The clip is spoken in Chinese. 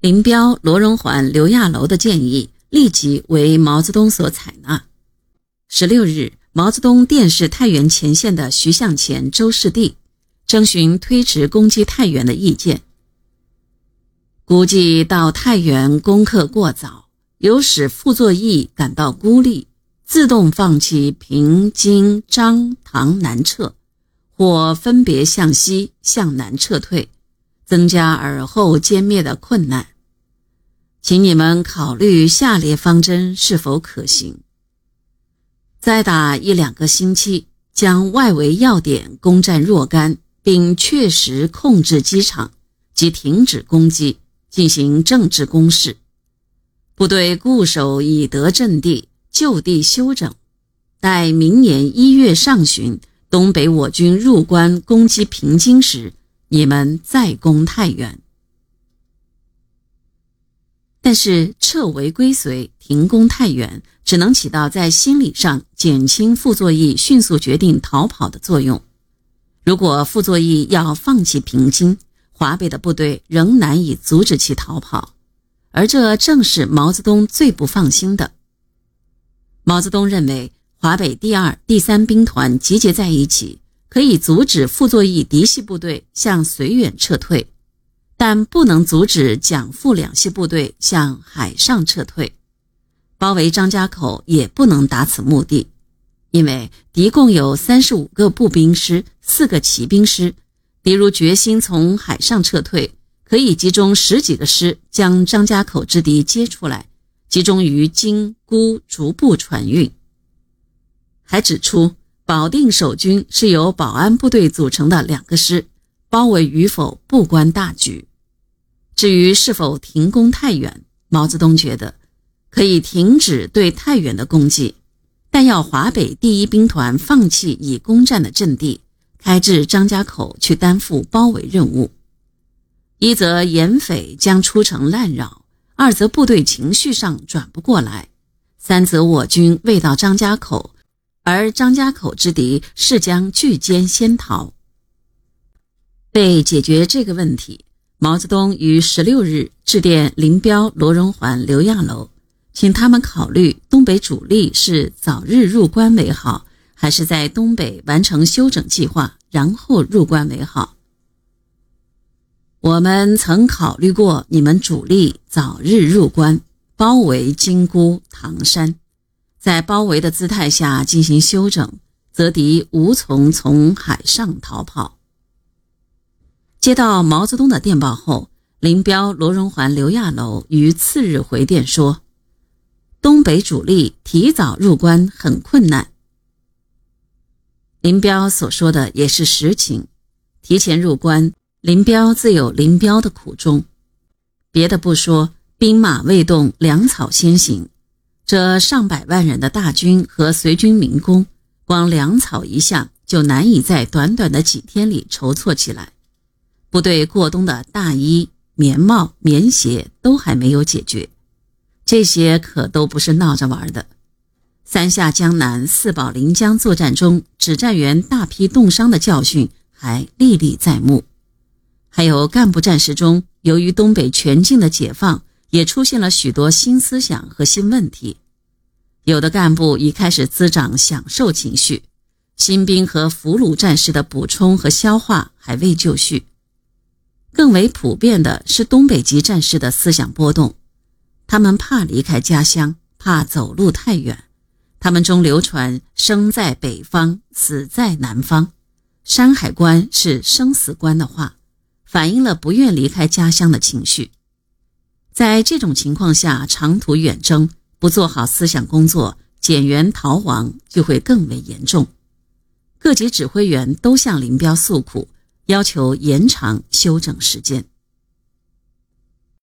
林彪、罗荣桓、刘亚楼的建议立即为毛泽东所采纳。十六日，毛泽东电视太原前线的徐向前、周士第，征询推迟攻击太原的意见。估计到太原攻克过早，有使傅作义感到孤立，自动放弃平津、张、唐南撤，或分别向西、向南撤退，增加尔后歼灭的困难。请你们考虑下列方针是否可行：再打一两个星期，将外围要点攻占若干，并确实控制机场，即停止攻击。进行政治攻势，部队固守已得阵地，就地休整，待明年一月上旬，东北我军入关攻击平津时，你们再攻太原。但是撤围归绥，停攻太原，只能起到在心理上减轻傅作义迅速决定逃跑的作用。如果傅作义要放弃平津，华北的部队仍难以阻止其逃跑，而这正是毛泽东最不放心的。毛泽东认为，华北第二、第三兵团集结在一起，可以阻止傅作义嫡系部队向绥远撤退，但不能阻止蒋傅两系部队向海上撤退。包围张家口也不能达此目的，因为敌共有三十五个步兵师、四个骑兵师。敌如决心从海上撤退，可以集中十几个师将张家口之敌接出来，集中于京沽逐步船运。还指出，保定守军是由保安部队组成的两个师，包围与否不关大局。至于是否停攻太原，毛泽东觉得可以停止对太原的攻击，但要华北第一兵团放弃已攻占的阵地。开至张家口去担负包围任务，一则严匪将出城滥扰，二则部队情绪上转不过来，三则我军未到张家口，而张家口之敌是将拒歼先逃。为解决这个问题，毛泽东于十六日致电林彪、罗荣桓、刘亚楼，请他们考虑东北主力是早日入关为好。还是在东北完成休整计划，然后入关为好。我们曾考虑过你们主力早日入关，包围金沽、唐山，在包围的姿态下进行休整，则敌无从从海上逃跑。接到毛泽东的电报后，林彪、罗荣桓、刘亚楼于次日回电说：“东北主力提早入关很困难。”林彪所说的也是实情，提前入关，林彪自有林彪的苦衷。别的不说，兵马未动，粮草先行，这上百万人的大军和随军民工，光粮草一项就难以在短短的几天里筹措起来。部队过冬的大衣、棉帽、棉鞋都还没有解决，这些可都不是闹着玩的。三下江南、四保临江作战中，指战员大批冻伤的教训还历历在目。还有干部战士中，由于东北全境的解放，也出现了许多新思想和新问题。有的干部已开始滋长享受情绪，新兵和俘虏战士的补充和消化还未就绪。更为普遍的是东北籍战士的思想波动，他们怕离开家乡，怕走路太远。他们中流传“生在北方，死在南方，山海关是生死关”的话，反映了不愿离开家乡的情绪。在这种情况下，长途远征不做好思想工作，减员逃亡就会更为严重。各级指挥员都向林彪诉苦，要求延长休整时间。